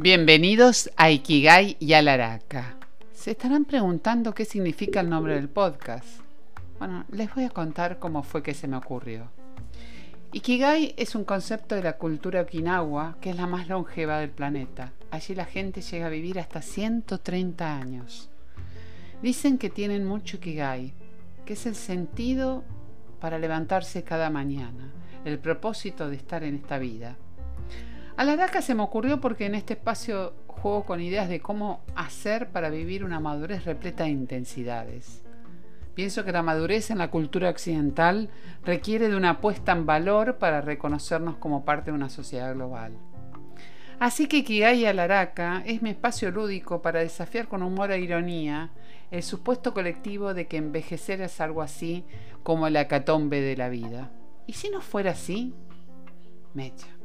Bienvenidos a Ikigai y Alaraka. Se estarán preguntando qué significa el nombre del podcast. Bueno, les voy a contar cómo fue que se me ocurrió. Ikigai es un concepto de la cultura okinawa que es la más longeva del planeta. Allí la gente llega a vivir hasta 130 años. Dicen que tienen mucho Ikigai, que es el sentido para levantarse cada mañana, el propósito de estar en esta vida. A la DACA se me ocurrió porque en este espacio juego con ideas de cómo hacer para vivir una madurez repleta de intensidades. Pienso que la madurez en la cultura occidental requiere de una puesta en valor para reconocernos como parte de una sociedad global. Así que Kigai Alaraka es mi espacio lúdico para desafiar con humor e ironía el supuesto colectivo de que envejecer es algo así como la catombe de la vida. ¿Y si no fuera así? Mecha.